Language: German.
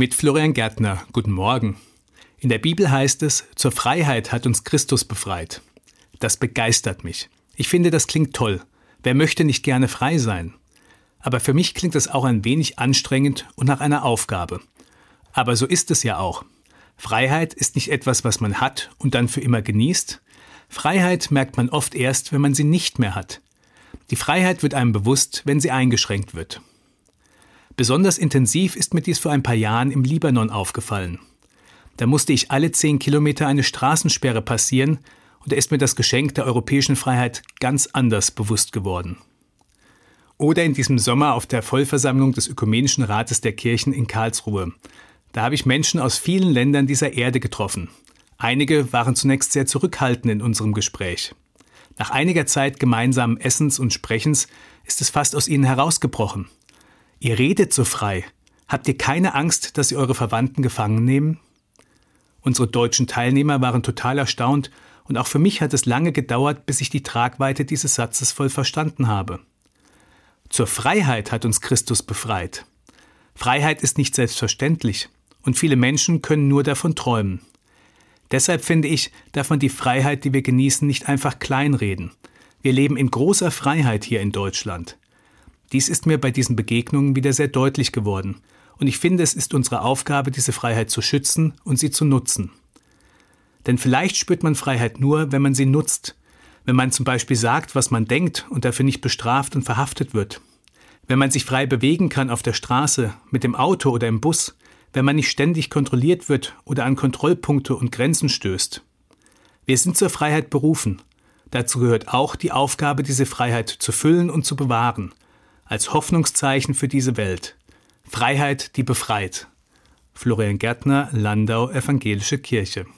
Mit Florian Gärtner. Guten Morgen. In der Bibel heißt es, zur Freiheit hat uns Christus befreit. Das begeistert mich. Ich finde, das klingt toll. Wer möchte nicht gerne frei sein? Aber für mich klingt es auch ein wenig anstrengend und nach einer Aufgabe. Aber so ist es ja auch. Freiheit ist nicht etwas, was man hat und dann für immer genießt. Freiheit merkt man oft erst, wenn man sie nicht mehr hat. Die Freiheit wird einem bewusst, wenn sie eingeschränkt wird. Besonders intensiv ist mir dies vor ein paar Jahren im Libanon aufgefallen. Da musste ich alle zehn Kilometer eine Straßensperre passieren und da ist mir das Geschenk der europäischen Freiheit ganz anders bewusst geworden. Oder in diesem Sommer auf der Vollversammlung des Ökumenischen Rates der Kirchen in Karlsruhe. Da habe ich Menschen aus vielen Ländern dieser Erde getroffen. Einige waren zunächst sehr zurückhaltend in unserem Gespräch. Nach einiger Zeit gemeinsamen Essens und Sprechens ist es fast aus ihnen herausgebrochen. Ihr redet so frei. Habt ihr keine Angst, dass sie eure Verwandten gefangen nehmen? Unsere deutschen Teilnehmer waren total erstaunt und auch für mich hat es lange gedauert, bis ich die Tragweite dieses Satzes voll verstanden habe. Zur Freiheit hat uns Christus befreit. Freiheit ist nicht selbstverständlich und viele Menschen können nur davon träumen. Deshalb finde ich, darf man die Freiheit, die wir genießen, nicht einfach kleinreden. Wir leben in großer Freiheit hier in Deutschland. Dies ist mir bei diesen Begegnungen wieder sehr deutlich geworden, und ich finde, es ist unsere Aufgabe, diese Freiheit zu schützen und sie zu nutzen. Denn vielleicht spürt man Freiheit nur, wenn man sie nutzt, wenn man zum Beispiel sagt, was man denkt und dafür nicht bestraft und verhaftet wird, wenn man sich frei bewegen kann auf der Straße, mit dem Auto oder im Bus, wenn man nicht ständig kontrolliert wird oder an Kontrollpunkte und Grenzen stößt. Wir sind zur Freiheit berufen. Dazu gehört auch die Aufgabe, diese Freiheit zu füllen und zu bewahren, als Hoffnungszeichen für diese Welt. Freiheit, die befreit. Florian Gärtner, Landau, Evangelische Kirche.